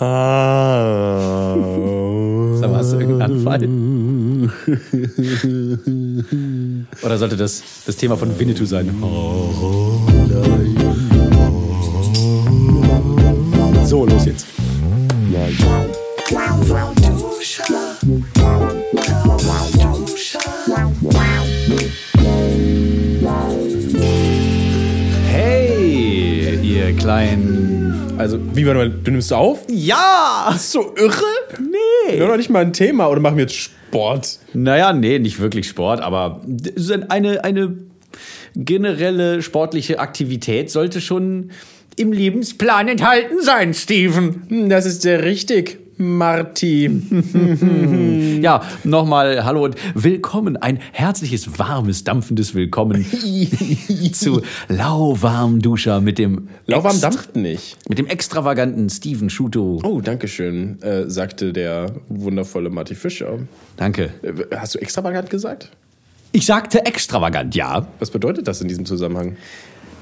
Sag mal, hast du irgendeinen Anfall? Oder sollte das das Thema von Winnetou sein? So, los jetzt. Hey, ihr kleinen. Also, wie warte mal, du nimmst auf? Ja! Bist du irre? Nee! Wir haben doch nicht mal ein Thema oder machen wir jetzt Sport? Naja, nee, nicht wirklich Sport, aber eine, eine generelle sportliche Aktivität sollte schon im Lebensplan enthalten sein, Steven. Hm, Das ist sehr richtig, Marty. Ja, nochmal hallo und willkommen. Ein herzliches, warmes, dampfendes Willkommen zu Lauwarm Duscher mit dem Lauwarm dampft nicht. Mit dem extravaganten Steven Schuto. Oh, danke schön, äh, sagte der wundervolle Marty Fischer. Danke. Äh, Hast du extravagant gesagt? Ich sagte extravagant, ja. Was bedeutet das in diesem Zusammenhang?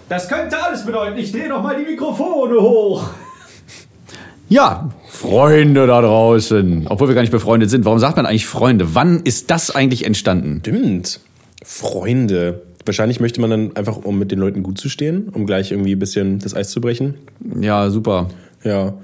Das könnte alles bedeuten. Ich drehe noch mal die Mikrofone hoch. Ja, Freunde da draußen. Obwohl wir gar nicht befreundet sind. Warum sagt man eigentlich Freunde? Wann ist das eigentlich entstanden? Stimmt. Freunde. Wahrscheinlich möchte man dann einfach, um mit den Leuten gut zu stehen, um gleich irgendwie ein bisschen das Eis zu brechen. Ja, super. Ja.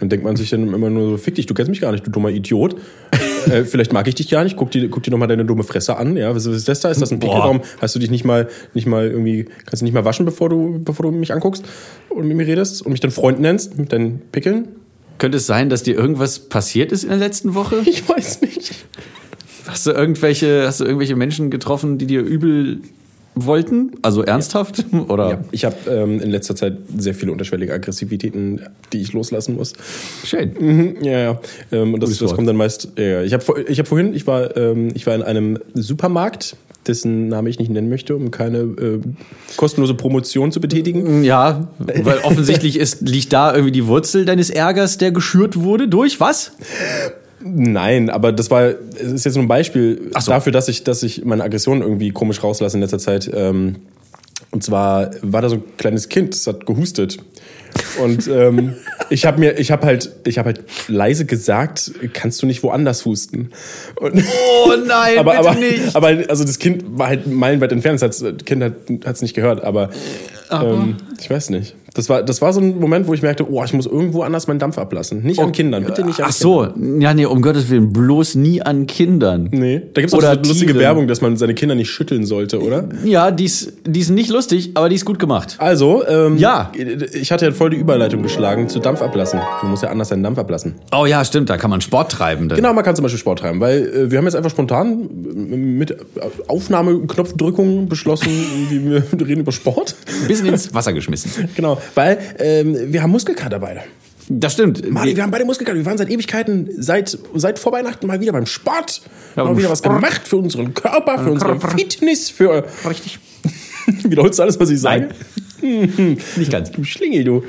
Dann denkt man sich dann immer nur so, fick dich, du kennst mich gar nicht, du dummer Idiot. äh, vielleicht mag ich dich gar nicht, guck dir, guck dir nochmal deine dumme Fresse an. Ja, was ist das da? Ist das ein Pickel? Boah. Warum hast du dich nicht mal, nicht mal irgendwie, kannst du nicht mal waschen, bevor du, bevor du mich anguckst und mit mir redest und mich dann Freund nennst mit deinen Pickeln? Könnte es sein, dass dir irgendwas passiert ist in der letzten Woche? Ich weiß nicht. Hast du irgendwelche, hast du irgendwelche Menschen getroffen, die dir übel wollten? Also ernsthaft? Oder? Ja, ich habe ähm, in letzter Zeit sehr viele unterschwellige Aggressivitäten, die ich loslassen muss. Schön. Mhm, ja, ja. Ähm, und das, das kommt dann meist. Ja, ja. ich habe ich hab vorhin, ich war, ähm, ich war in einem Supermarkt, dessen Name ich nicht nennen möchte, um keine äh, kostenlose Promotion zu betätigen. Ja, weil offensichtlich ist, liegt da irgendwie die Wurzel deines Ärgers, der geschürt wurde durch was? Nein, aber das war, es ist jetzt nur ein Beispiel so. dafür, dass ich, dass ich meine Aggression irgendwie komisch rauslasse in letzter Zeit. Ähm, und zwar war da so ein kleines Kind, das hat gehustet. Und ähm, ich habe mir, ich habe halt, ich habe halt leise gesagt, kannst du nicht woanders husten? Und Oh nein, aber, aber, nicht. aber also das Kind war halt meilenweit entfernt. Das, Kind hat es nicht gehört, aber, ähm, ich weiß nicht. Das war, das war so ein Moment, wo ich merkte, oh, ich muss irgendwo anders meinen Dampf ablassen. Nicht an Kindern, bitte nicht an Ach so, Kindern. ja, nee, um Gottes Willen, bloß nie an Kindern. Nee, da gibt es auch diese lustige. Werbung, dass man seine Kinder nicht schütteln sollte, oder? Ja, die ist, die ist nicht lustig, aber die ist gut gemacht. Also, ähm, Ja. ich hatte ja voll die Überleitung geschlagen zu Dampf ablassen. Du musst ja anders deinen Dampf ablassen. Oh ja, stimmt, da kann man Sport treiben. Dann. Genau, man kann zum Beispiel Sport treiben, weil äh, wir haben jetzt einfach spontan äh, mit Aufnahmeknopfdrückung beschlossen, wie wir reden über Sport. Ein bisschen ins Wasser geschmissen. Genau, weil ähm, wir haben Muskelkater beide. Das stimmt. Mari, wir haben beide Muskelkater. Wir waren seit Ewigkeiten, seit, seit vor Weihnachten mal wieder beim Sport. Ja, haben wieder was Sport. gemacht für unseren Körper, für unsere. Fitness, für... Richtig. Wiederholst du alles, was ich sage? Nicht ganz. Du Schlingel, du.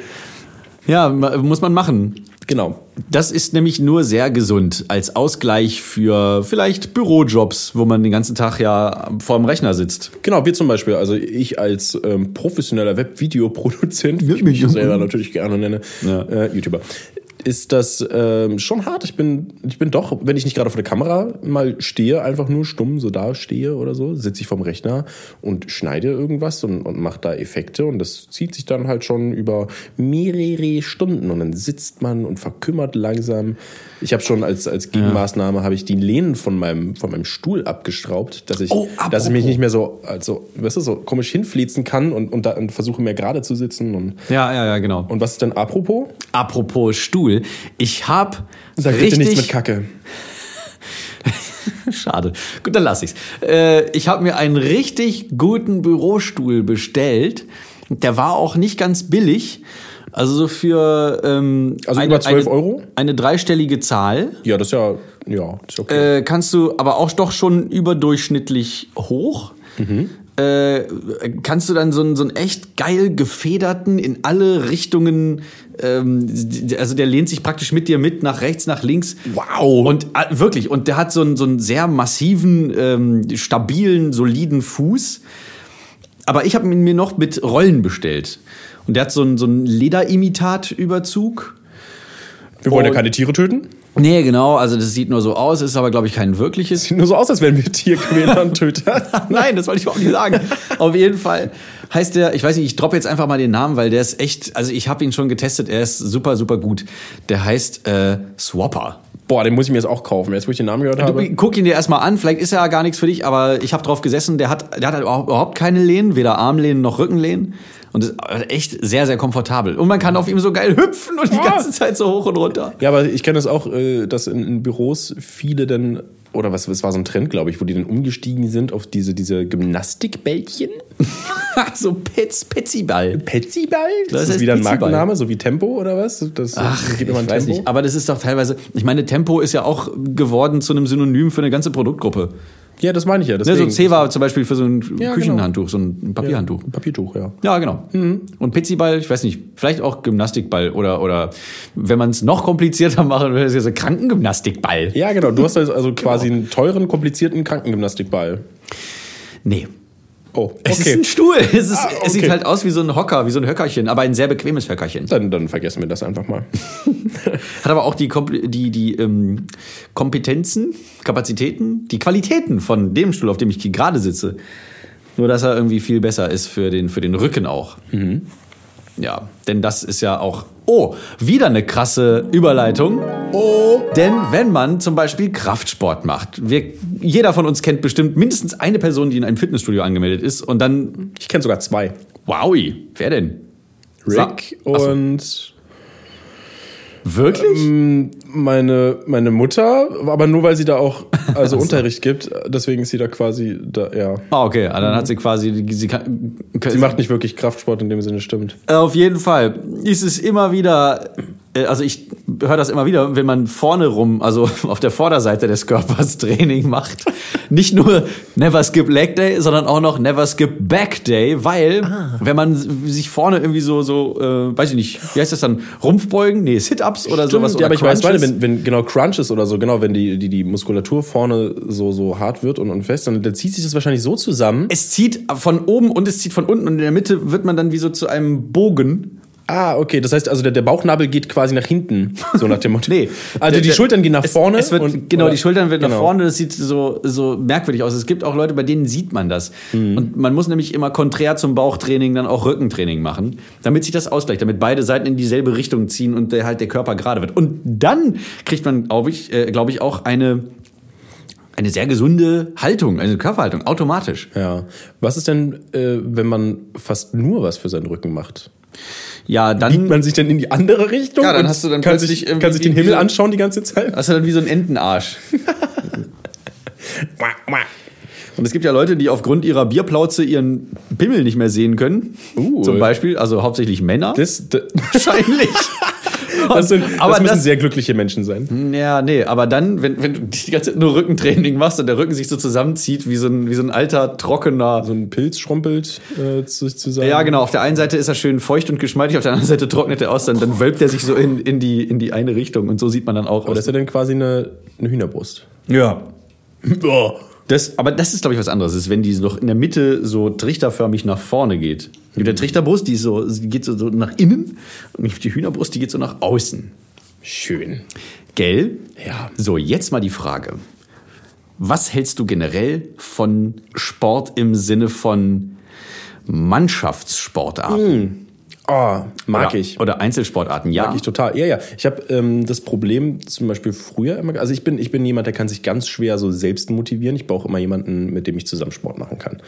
Ja, muss man machen. Genau. Das ist nämlich nur sehr gesund als Ausgleich für vielleicht Bürojobs, wo man den ganzen Tag ja vorm Rechner sitzt. Genau, wir zum Beispiel, also ich als ähm, professioneller Webvideoproduzent, wie ich mich selber natürlich gerne nenne, Ja. äh, YouTuber, ist das ähm, schon hart. Ich bin, ich bin doch, wenn ich nicht gerade vor der Kamera mal stehe, einfach nur stumm so da stehe oder so, sitze ich vorm Rechner und schneide irgendwas und, und mache da Effekte und das zieht sich dann halt schon über mehrere Stunden und dann sitzt man und verkümmert langsam. Ich habe schon als, als Gegenmaßnahme habe ich die Lehnen von meinem, von meinem Stuhl abgestraubt, dass ich, Oh, dass ich mich nicht mehr so, also, weißt du, so komisch hinfließen kann und, und, da, und versuche mehr gerade zu sitzen und, Ja, ja, ja, genau. und was ist denn apropos? Apropos Stuhl, ich habe Sag richtig bitte nichts mit Kacke. Schade. Gut, dann lass ich's. Äh, ich habe mir einen richtig guten Bürostuhl bestellt. Der war auch nicht ganz billig. Also so für ähm, Also über 12 eine, Euro? Eine dreistellige Zahl. Ja, das ist ja, ja, ist okay. Äh, kannst du aber auch doch schon überdurchschnittlich hoch. Äh, kannst du dann so einen, so einen echt geil gefederten, in alle Richtungen, ähm, also der lehnt sich praktisch mit dir mit, nach rechts, nach links. Wow. Und äh, wirklich, und der hat so einen, so einen sehr massiven, ähm, stabilen, soliden Fuß. Aber ich habe ihn mir noch mit Rollen bestellt. Und der hat so einen, so einen Lederimitat-Überzug. Wir wollen ja keine Tiere töten. Nee, genau, also das sieht nur so aus, ist aber, glaube ich, kein wirkliches. Sieht nur so aus, als wären wir Tierquäler und Töter. Nein, das wollte ich überhaupt nicht sagen. Auf jeden Fall heißt der, ich weiß nicht, ich droppe jetzt einfach mal den Namen, weil der ist echt, also ich habe ihn schon getestet, er ist super, super gut. Der heißt äh, Swapper. Boah, den muss ich mir jetzt auch kaufen. Jetzt, wo ich den Namen gehört habe. Du, guck ihn dir erstmal an, vielleicht ist er ja gar nichts für dich, aber ich habe drauf gesessen, der hat, der hat halt überhaupt keine Lehnen, weder Armlehnen noch Rückenlehnen. Und ist echt sehr, sehr komfortabel. Und man kann auf ihm so geil hüpfen und die ganze Zeit so hoch und runter. Ja, aber ich kenne das auch, äh, dass in, Büros viele dann, oder was, es war so ein Trend, glaube ich, wo die dann umgestiegen sind auf diese, diese Gymnastikbällchen. so Petz, Petziball. Petziball? Das Das ist heißt wieder ein Petziball. Markenname, so wie Tempo oder was? Das Ach, gibt immer ein ich weiß Tempo. nicht. Aber das ist doch teilweise, ich meine, Tempo ist ja auch geworden zu einem Synonym für eine ganze Produktgruppe. Ja, das meine ich ja. Ne, so Deswegen. Ceva zum Beispiel für so ein Ja, Küchenhandtuch, so ein Papierhandtuch. Ein Papiertuch, ja. Ja, genau. Mhm. Und Pizziball, ich weiß nicht, vielleicht auch Gymnastikball oder, oder wenn man es noch komplizierter machen will, ist ja so Krankengymnastikball. Ja, genau. Du hast also quasi einen teuren, komplizierten Krankengymnastikball. Nee. Oh, Es ist okay. ein Stuhl. Es, ist, Ah, es sieht okay. halt aus wie so ein Hocker, wie so ein Höckerchen, aber ein sehr bequemes Höckerchen. Dann, dann vergessen wir das einfach mal. Hat aber auch die, die, die ähm, Kompetenzen, Kapazitäten, die Qualitäten von dem Stuhl, auf dem ich gerade sitze. Nur, dass er irgendwie viel besser ist für den, für den Rücken auch. Ja, denn das ist ja auch. Oh, wieder eine krasse Überleitung. Oh. Denn wenn man zum Beispiel Kraftsport macht, wir, jeder von uns kennt bestimmt mindestens eine Person, die in einem Fitnessstudio angemeldet ist und dann, Ich kenne sogar zwei. wowi, wer denn? Rick Sa- und Wirklich? ähm, meine, meine Mutter, aber nur weil sie da auch also Unterricht gibt, deswegen ist sie da quasi da, ja. Ah, okay, ah, dann hat sie quasi, sie kann, Sie macht nicht wirklich Kraftsport in dem Sinne, stimmt. Auf jeden Fall ist es immer wieder, also ich höre das immer wieder, wenn man vorne rum, also auf der Vorderseite des Körpers Training macht. Nicht nur Never Skip Leg Day, sondern auch noch Never Skip Back Day, weil wenn man sich vorne irgendwie so, so, äh, weiß ich nicht, wie heißt das dann, Rumpfbeugen? Nee, Sit-Ups oder sowas. ja, oder aber ich weiß, meine, Crunches. wenn, wenn genau Crunches oder so, genau, wenn die, die, die Muskulatur vorne so, so hart wird und, und fest, dann, dann zieht sich das wahrscheinlich so zusammen. es zieht von oben und es zieht von unten und in der Mitte wird man dann wie so zu einem Bogen. Ah, okay. Das heißt also, der, der Bauchnabel geht quasi nach hinten, so nach dem Motto. Nee. Also Der- die der- Schultern gehen nach vorne. Es wird, und, genau, oder- die Schultern werden nach genau. vorne. Das sieht so, so merkwürdig aus. Es gibt auch Leute, bei denen sieht man das. Mhm. Und man muss nämlich immer konträr zum Bauchtraining dann auch Rückentraining machen, damit sich das ausgleicht, damit beide Seiten in dieselbe Richtung ziehen und der, halt der Körper gerade wird. Und dann kriegt man, glaube ich, äh, glaube ich, auch eine, eine sehr gesunde Haltung, eine Körperhaltung, automatisch. Ja. Was ist denn, äh, wenn man fast nur was für seinen Rücken macht? Ja, dann Biegt man sich dann in die andere Richtung? Ja, dann hast du dann kann plötzlich sich, kann sich den Himmel so- anschauen die ganze Zeit. hast du dann wie so ein Entenarsch. Und es gibt ja Leute, die aufgrund ihrer Bierplauze ihren Pimmel nicht mehr sehen können. Uh. Zum Beispiel, also hauptsächlich Männer. Das, das, wahrscheinlich. das, sind, aber das müssen das, sehr glückliche Menschen sein. ja, nee, aber dann, wenn, wenn du die ganze Zeit nur Rückentraining machst und der Rücken sich so zusammenzieht, wie so ein, wie so ein alter, trockener. So ein Pilz schrumpelt äh, sich zusammen. ja, genau. Auf der einen Seite ist er schön feucht und geschmeidig, auf der anderen Seite trocknet er aus, dann, dann wölbt er sich so in, in, die, in die eine Richtung und so sieht man dann auch Aber das ist ja dann quasi eine, eine Hühnerbrust. Ja. Das, aber das ist, glaube ich, was anderes. Das ist, wenn die noch in der Mitte so trichterförmig nach vorne geht. Mit der Trichterbrust, die, ist so, die geht so, so nach innen und die Hühnerbrust, die geht so nach außen. Schön. Gell? Ja. So, jetzt mal die Frage. Was hältst du generell von Sport im Sinne von Mannschaftssportarten? Oh, mag oder, ich. Oder Einzelsportarten, ja. Mag ich total. Ja, ja. Ich habe ähm, das Problem zum Beispiel früher immer. Also ich bin, ich bin jemand, der kann sich ganz schwer so selbst motivieren. Ich brauche immer jemanden, mit dem ich zusammen Sport machen kann.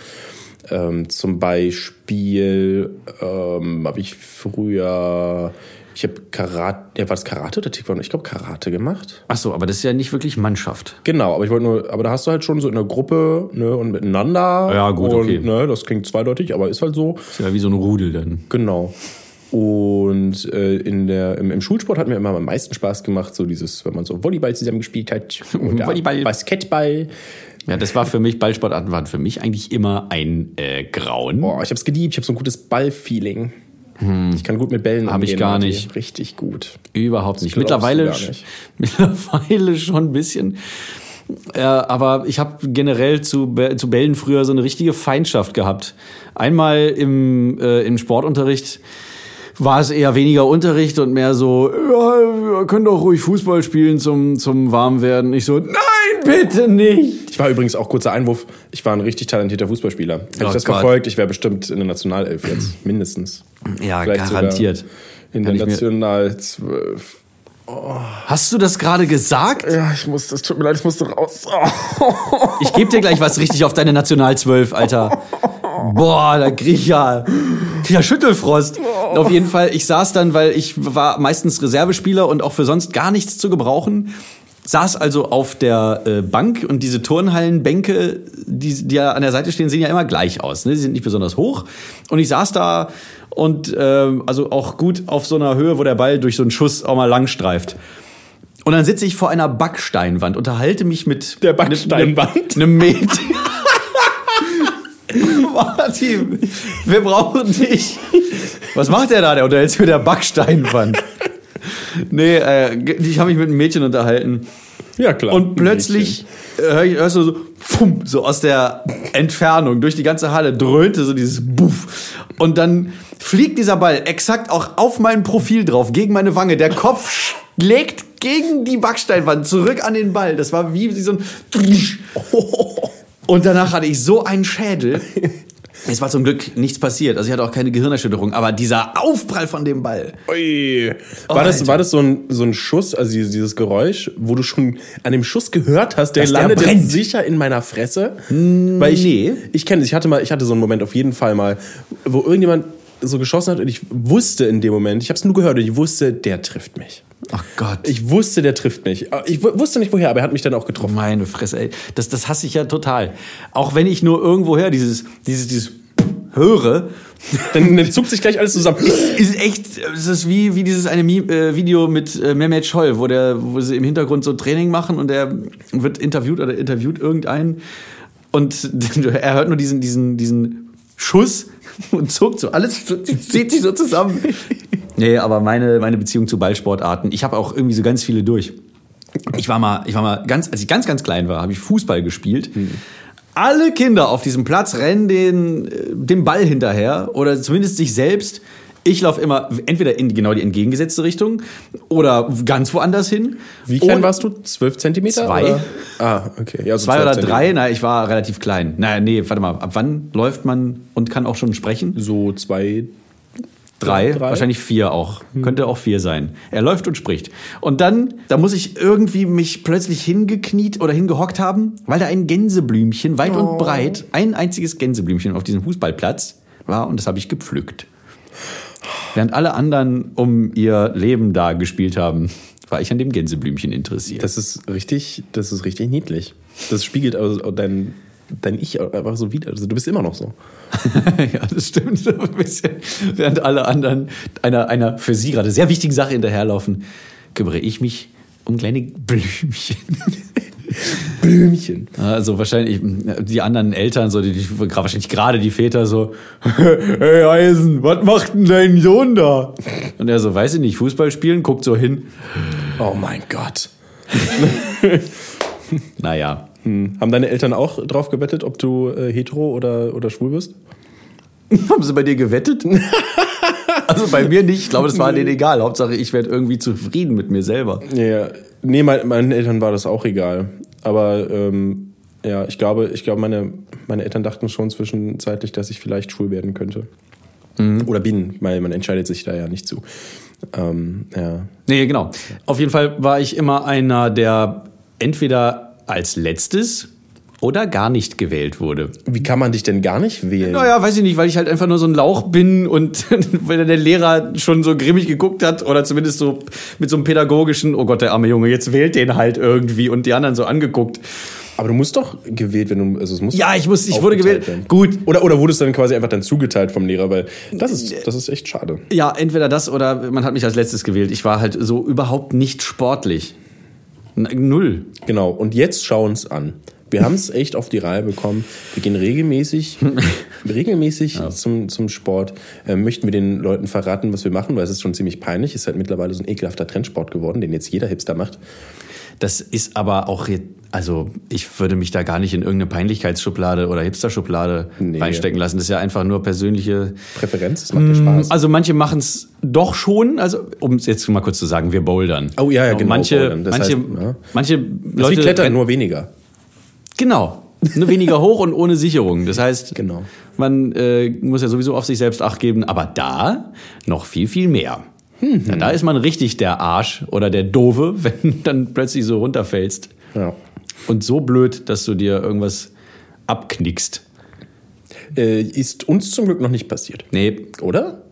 Ähm, zum Beispiel ähm, habe ich früher, ich habe Karate, ja, war das Karate oder Taekwondo? Ich glaube Karate gemacht. Ach so, aber das ist ja nicht wirklich Mannschaft. Genau, aber ich wollte nur, aber da hast du halt schon so in einer Gruppe ne, und miteinander. Ja, gut, und, okay. Ne, das klingt zweideutig, aber ist halt so. Ist ja wie so ein Rudel dann. Genau. Und äh, in der, im, im Schulsport hat mir immer am meisten Spaß gemacht, so dieses, wenn man so Volleyball zusammen gespielt hat oder Volleyball. Basketball. Ja, das war für mich, Ballsportarten waren für mich eigentlich immer ein äh, Grauen. Boah, ich hab's geliebt, ich hab so ein gutes Ballfeeling. Ich kann gut mit Bällen Hm. Hab ich gar nicht. Richtig gut. Überhaupt nicht. Mittlerweile, nicht. mittlerweile schon ein bisschen. Äh, aber ich habe generell zu, zu Bällen früher so eine richtige Feindschaft gehabt. Einmal im, äh, im Sportunterricht war es eher weniger Unterricht und mehr so, ja, wir können doch ruhig Fußball spielen zum, zum Warmwerden. Ich so, nein, bitte nicht. Ich war übrigens auch kurzer Einwurf. Ich war ein richtig talentierter Fußballspieler. Hätte Oh ich das Gott. verfolgt, ich wäre bestimmt in der Nationalelf jetzt. Mindestens. Ja, Vielleicht garantiert. In Kann der National 12. Hast du das gerade gesagt? Ja, ich muss, das tut mir leid, ich musste raus. Ich gebe dir gleich was richtig auf deine National 12, Alter. Boah, da krieg ich ja, krieg ja Schüttelfrost. Auf jeden Fall, ich saß dann, weil ich war meistens Reservespieler und auch für sonst gar nichts zu gebrauchen. Saß also auf der äh, Bank und diese Turnhallenbänke, die, die ja an der Seite stehen, sehen ja immer gleich aus. Ne? Die sind nicht besonders hoch. Und ich saß da und ähm, also auch gut auf so einer Höhe, wo der Ball durch so einen Schuss auch mal lang streift. Und dann sitze ich vor einer Backsteinwand, unterhalte mich mit Der Backsteinwand? einem Mädchen. Martin, wir brauchen dich. Was macht der da? Der unterhält sich mit der Backsteinwand. Nee, äh, ich habe mich mit einem Mädchen unterhalten. Ja, klar. Und plötzlich äh, hör ich, hörst du so, pfum, so aus der Entfernung durch die ganze Halle dröhnte so dieses Buff. Und dann fliegt dieser Ball exakt auch auf mein Profil drauf, gegen meine Wange. Der Kopf schlägt gegen die Backsteinwand zurück an den Ball. Das war wie so ein. Und danach hatte ich so einen Schädel. Es war zum Glück nichts passiert. Also ich hatte auch keine Gehirnerschütterung. Aber dieser Aufprall von dem Ball. Ui. Oh, War das, Alter. war das so, ein, so ein Schuss, also dieses, Geräusch, wo du schon an dem Schuss gehört hast, der Dass der landet brennt. jetzt sicher in meiner Fresse? Weil ich, nee. ich kenne es, ich hatte mal, ich hatte so einen Moment auf jeden Fall mal, wo irgendjemand so geschossen hat und ich wusste in dem Moment, ich habe es nur gehört und ich wusste, der trifft mich. Ach Gott. Ich wusste, der trifft mich. Ich wu- wusste nicht woher, aber er hat mich dann auch getroffen. Meine Fresse, ey. Das, das hasse ich ja total. Auch wenn ich nur irgendwoher dieses, dieses, dieses höre, Dann, dann zuckt sich gleich alles zusammen. ist echt, es ist wie, wie dieses eine Mi- äh, Video mit äh, Mehmet Scholl, wo, der, wo sie im Hintergrund so Training machen und der wird interviewt oder interviewt irgendeinen und er hört nur diesen, diesen, diesen Schuss und zuckt so, alles zieht sich so zusammen. Nee, aber meine, meine Beziehung zu Ballsportarten, ich habe auch irgendwie so ganz viele durch. Ich war mal, ich war mal ganz, als ich ganz, ganz klein war, habe ich Fußball gespielt. Alle Kinder auf diesem Platz rennen den, äh, dem Ball hinterher oder zumindest sich selbst. Ich laufe immer entweder in genau die entgegengesetzte Richtung oder ganz woanders hin. Wie klein Und- warst du? Zwölf Zentimeter? Zwei. Oder? Ah, okay. Ja, so Zwei 12 oder Zentimeter. drei? Na, ich war relativ klein. Naja, nee, warte mal. Ab wann läuft man und kann auch schon sprechen? So zwei, Drei, Drei? wahrscheinlich vier auch. Könnte auch vier sein. Er läuft und spricht. Und dann, da muss ich irgendwie mich plötzlich hingekniet oder hingehockt haben, weil da ein Gänseblümchen, weit und breit, ein einziges Gänseblümchen auf diesem Fußballplatz war und das habe ich gepflückt. Während alle anderen um ihr Leben da gespielt haben, war ich an dem Gänseblümchen interessiert. Das ist richtig, das ist richtig niedlich. Das spiegelt also dein, dein Ich einfach so wieder. Also du bist immer noch so. ja, das stimmt so ein bisschen. Während alle anderen einer, einer für sie gerade sehr wichtigen Sache hinterherlaufen, kümmere ich mich um kleine Blümchen. Blümchen. Also wahrscheinlich die anderen Eltern, so die, die wahrscheinlich gerade die Väter so, hey Eisen, was macht denn dein Sohn da? Und er so, weiß ich nicht, Fußball spielen, guckt so hin. Oh mein Gott. Naja, Hm. Haben deine Eltern auch drauf gewettet, ob du äh, hetero oder, oder schwul wirst? haben sie bei dir gewettet? Also bei mir nicht, ich glaube, das war denen egal. Hauptsache, ich werde irgendwie zufrieden mit mir selber. Ja. Nee, mein, meinen Eltern war das auch egal. Aber ähm, ja, ich glaube, ich glaube meine, meine Eltern dachten schon zwischenzeitlich, dass ich vielleicht schwul werden könnte. Oder bin, weil man entscheidet sich da ja nicht zu. Ähm, ja. Nee, genau. Auf jeden Fall war ich immer einer, der entweder als letztes oder gar nicht gewählt wurde. Wie kann man dich denn gar nicht wählen? Naja, weiß ich nicht, weil ich halt einfach nur so ein Lauch bin und weil der Lehrer schon so grimmig geguckt hat oder zumindest so mit so einem pädagogischen, oh Gott, der arme Junge, jetzt wählt den halt irgendwie und die anderen so angeguckt. Aber du musst doch gewählt werden. du- Also es muss Ja, ich muss, ich wurde gewählt. werden. Gut. Oder, oder wurdest dann quasi einfach dann zugeteilt vom Lehrer? Weil das ist, das ist echt schade. Ja, entweder das oder man hat mich als letztes gewählt. Ich war halt so überhaupt nicht sportlich. Null. Genau. Und jetzt schau uns an. Wir haben es echt auf die Reihe bekommen. Wir gehen regelmäßig, regelmäßig zum, zum Sport. Ähm, möchten wir den Leuten verraten, was wir machen, weil es ist schon ziemlich peinlich. Ist halt mittlerweile so ein ekelhafter Trendsport geworden, den jetzt jeder Hipster macht. Das ist aber auch, also ich würde mich da gar nicht in irgendeine Peinlichkeitsschublade oder Hipster-Schublade Nee. reinstecken lassen. Das ist ja einfach nur persönliche. Präferenz, das macht ja Spaß. Also manche machen es doch schon, also um es jetzt mal kurz zu sagen, wir bouldern. Oh, ja, ja, genau, Manche, manche, heißt, ja. manche Leute Klettern, rennen- nur weniger. Genau. Nur weniger hoch und ohne Sicherung. Das heißt, Genau. man äh, muss ja sowieso auf sich selbst Acht geben, aber da noch viel, viel mehr. Mhm. Ja, da ist man richtig der Arsch oder der Dove, wenn dann plötzlich so runterfällst. Ja. Und so blöd, dass du dir irgendwas abknickst. Äh, ist uns zum Glück noch nicht passiert. Nee, Oder?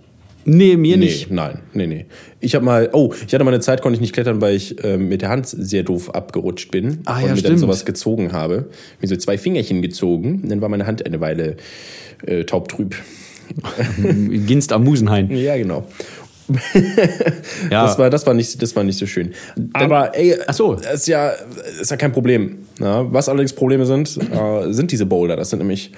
Nee mir Nee, nicht. nein, nee, nee. Ich habe mal, oh, ich hatte mal eine Zeit, konnte ich nicht klettern, weil ich ähm, mit der Hand sehr doof abgerutscht bin Ah, und ja, mir dann stimmt. sowas gezogen habe. Mir so zwei Fingerchen gezogen, dann war meine Hand eine Weile äh, taubtrüb. Ginst am Musenhain. Ja, genau. Ja. Das war, das war nicht, das war nicht so schön. Aber ey, Ach so. ist ja, ist ja kein Problem. Ja, was allerdings Probleme sind, äh, sind diese Boulder. Das sind nämlich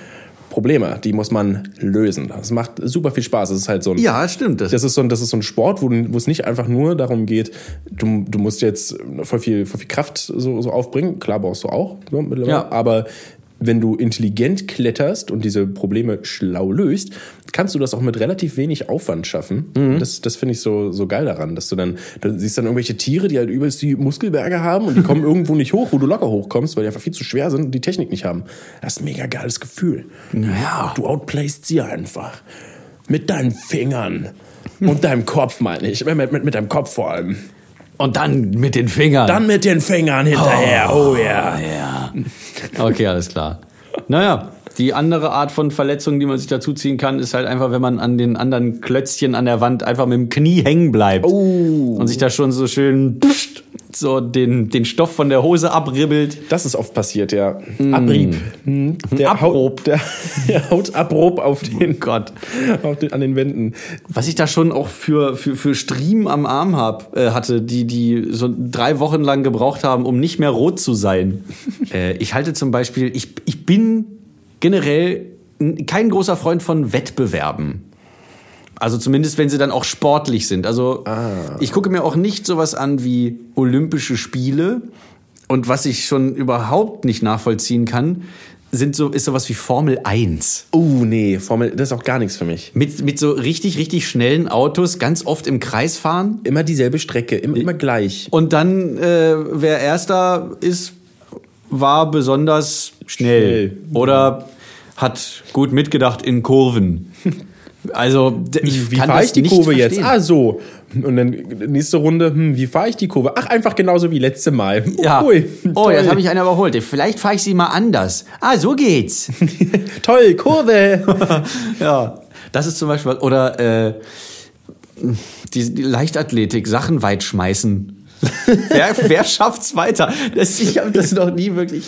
Probleme, die muss man lösen. Das macht super viel Spaß. Das ist halt so ein, Ja, stimmt. Das, das ist so ein, das ist so ein Sport, wo, wo es nicht einfach nur darum geht, du, du musst jetzt voll viel, voll viel Kraft so, so aufbringen. Klar brauchst du auch, so, mittlerweile. Ja. aber wenn du intelligent kletterst und diese Probleme schlau löst, kannst du das auch mit relativ wenig Aufwand schaffen. Mhm. Das, das finde ich so, so geil daran, dass du dann, du siehst dann irgendwelche Tiere, die halt übelst die Muskelberge haben und die kommen irgendwo nicht hoch, wo du locker hochkommst, weil die einfach viel zu schwer sind und die Technik nicht haben. Das ist ein mega geiles Gefühl. Ja. Du outplayst sie einfach. Mit deinen Fingern. Und deinem Kopf, meine ich. Mit, mit, mit deinem Kopf vor allem. und dann mit den Fingern. Dann mit den Fingern hinterher. Oh, ja. Ja. Okay, alles klar. Naja, die andere Art von Verletzung, die man sich dazu ziehen kann, ist halt einfach, wenn man an den anderen Klötzchen an der Wand einfach mit dem Knie hängen bleibt. Oh. Und sich da schon so schön so den, den Stoff von der Hose abribbelt. Das ist oft passiert, ja. Abrieb. Hm. Der Abbruch. Haut, der, der Hautabbruch auf den, Gott. auf den, an den Wänden. Was ich da schon auch für, für, für Striemen am Arm hab, äh, hatte, die, die so drei Wochen lang gebraucht haben, um nicht mehr rot zu sein. äh, ich halte zum Beispiel, ich, ich bin generell kein großer Freund von Wettbewerben. Also zumindest, wenn sie dann auch sportlich sind. Also ich gucke mir auch nicht sowas an wie Olympische Spiele. Und was ich schon überhaupt nicht nachvollziehen kann, sind so, ist sowas wie Formel 1. Oh, nee, Formel, das ist auch gar nichts für mich. Mit, mit so richtig, richtig schnellen Autos ganz oft im Kreis fahren. Immer dieselbe Strecke, immer, immer gleich. Und dann, äh, wer Erster ist, war besonders schnell. Schnell. Oder hat gut mitgedacht in Kurven. Also, ich Wie fahre ich die Kurve jetzt? verstehen. Ah, so. Und dann nächste Runde, hm, wie fahre ich die Kurve? Ach, einfach genauso wie letzte Mal. Ja. Ui, oh, toll. jetzt habe ich einen überholt. Vielleicht fahre ich sie mal anders. Ah, so geht's. Toll, Kurve. ja. Das ist zum Beispiel. Oder äh, die, die Leichtathletik, Sachen weit schmeißen. wer, wer schafft's weiter? Das, ich habe das noch nie wirklich.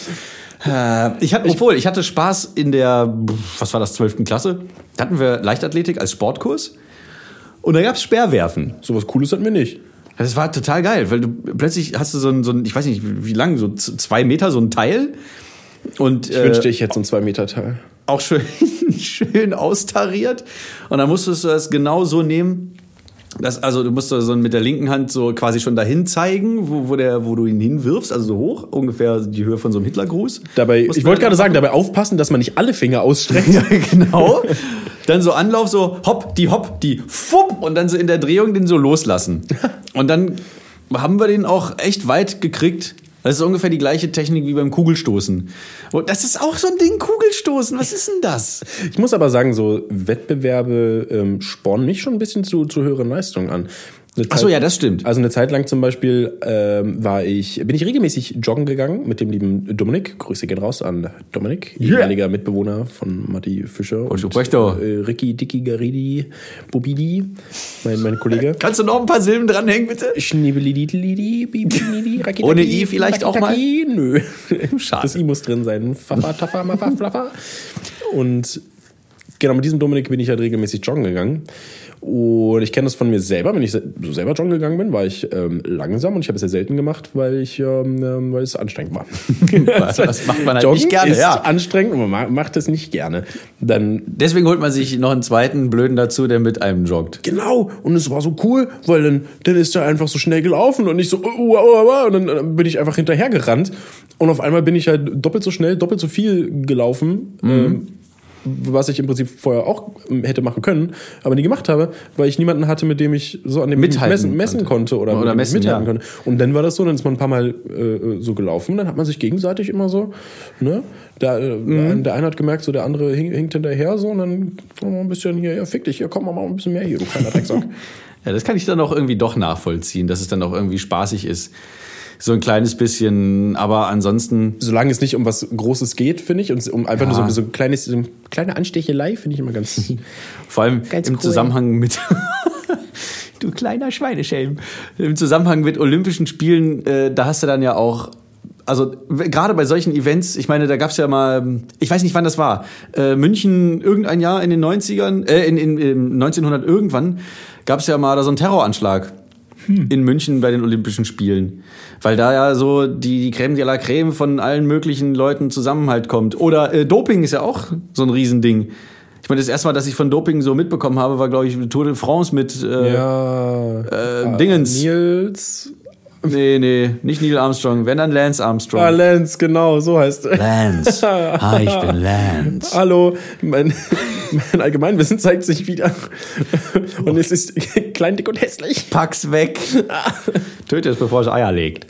Äh, Ich hatte, obwohl, ich hatte Spaß in der, was war das, 12. Klasse. Da hatten wir Leichtathletik als Sportkurs. Und da gab's Speerwerfen. Sowas Cooles hatten wir nicht. Das war total geil, weil du plötzlich hast du so ein, so ein ich weiß nicht wie lang, so zwei Meter, so ein Teil. Und Ich äh, wünschte, ich hätte so einen 2-Meter-Teil. auch schön, schön austariert. Und dann musstest du das genau so nehmen. Das, also du musst so mit der linken Hand so quasi schon dahin zeigen, wo, wo, der, wo du ihn hinwirfst, also so hoch, ungefähr die Höhe von so einem Hitlergruß. Dabei, ich wollte gerade sagen, dabei aufpassen, dass man nicht alle Finger ausstreckt. ja, genau. Dann so Anlauf, so hopp, die hopp, die fupp und dann so in der Drehung den so loslassen. Und dann haben wir den auch echt weit gekriegt. Das ist ungefähr die gleiche Technik wie beim Kugelstoßen. Und das ist auch so ein Ding, Kugelstoßen. Was ist denn das? Ich muss aber sagen, so Wettbewerbe ähm, spornen mich schon ein bisschen zu, zu höheren Leistungen an. Eine Ach so, ja, das stimmt. Also eine Zeit lang zum Beispiel ähm, war ich, bin ich regelmäßig joggen gegangen mit dem lieben Dominik. Grüße gehen raus an Dominik, Yeah. ehemaliger Mitbewohner von Matti Fischer Und Roberto. äh, Ricky Dicky Garidi Bobidi, mein, mein Kollege. Kannst du noch ein paar Silben dranhängen, bitte? Ohne I vielleicht auch mal? Nö. Schade. Das I muss drin sein. Fafa, tafa, mafa, flafa. Und genau mit diesem Dominik bin ich halt regelmäßig joggen gegangen. Und ich kenne das von mir selber, wenn ich so selber joggen gegangen bin, war ich ähm, langsam und ich habe es ja selten gemacht, weil ich ähm, ähm weil es anstrengend war. das macht man halt joggen nicht gerne. Ist ja. anstrengend und man macht es nicht gerne. Dann Deswegen holt man sich noch einen zweiten Blöden dazu, der mit einem joggt. Genau. Und es war so cool, weil dann, dann ist er einfach so schnell gelaufen und ich so, uh, uh, uh, und dann, dann bin ich einfach hinterher gerannt. Und auf einmal bin ich halt doppelt so schnell, doppelt so viel gelaufen. Mhm. Ähm, was ich im Prinzip vorher auch hätte machen können, aber nie gemacht habe, weil ich niemanden hatte, mit dem ich so an dem mithalten messen, messen konnte oder, oder messen, mithalten ja. konnte. Und dann war das so, dann ist man ein paar Mal äh, so gelaufen, dann hat man sich gegenseitig immer so, ne? Der, äh, mhm. der eine hat gemerkt, so der andere hing, hinkt hinterher so und dann mal ein bisschen hier, ja, fick dich, hier komm mal ein bisschen mehr hier, du kleiner Drecksack. ja, das kann ich dann auch irgendwie doch nachvollziehen, dass es dann auch irgendwie spaßig ist so ein kleines bisschen, aber ansonsten. Solange es nicht um was Großes geht, finde ich, und um einfach ja. nur so, so ein kleines, so eine kleine Anstechelei, finde ich immer ganz. Vor allem ganz im cool. Zusammenhang mit. du kleiner Schweineschelm. Im Zusammenhang mit Olympischen Spielen, äh, da hast du dann ja auch also gerade bei solchen Events, ich meine, da gab es ja mal, ich weiß nicht, wann das war, äh, München irgendein Jahr in den 90ern, äh, in, in, in 1900 irgendwann, gab es ja mal da so einen Terroranschlag hm. in München bei den Olympischen Spielen. Weil da ja so die, die Creme de la Creme von allen möglichen Leuten zusammen halt kommt. Oder äh, Doping ist ja auch so ein Riesending. Ich meine, das erste Mal, dass ich von Doping so mitbekommen habe, war, glaube ich, Tour de France mit äh, ja, äh, Dingens. Nils Nee, nee, nicht Neil Armstrong, wenn dann Lance Armstrong. Ah, Lance, genau, so heißt er. Lance. Hi, ich bin Lance. Hallo, mein, mein Allgemeinwissen zeigt sich wieder. Und es ist klein, dick und hässlich. Pack's weg. Töte es, bevor es Eier legt.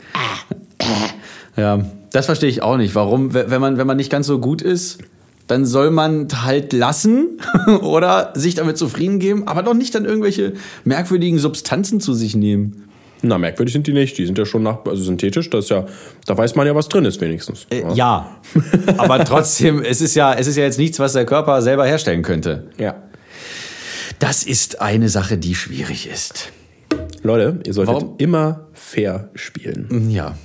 Ja, das verstehe ich auch nicht. Warum, wenn man, wenn man nicht ganz so gut ist, dann soll man halt lassen oder sich damit zufrieden geben, aber doch nicht dann irgendwelche merkwürdigen Substanzen zu sich nehmen. Na, merkwürdig sind die nicht. Die sind ja schon nach, also synthetisch. Das ist ja, da weiß man ja, was drin ist wenigstens. Äh, ja, aber trotzdem, es ist ja, es ist ja jetzt nichts, was der Körper selber herstellen könnte. Ja. Das ist eine Sache, die schwierig ist. Leute, ihr solltet Warum? immer fair spielen. Mhm, ja.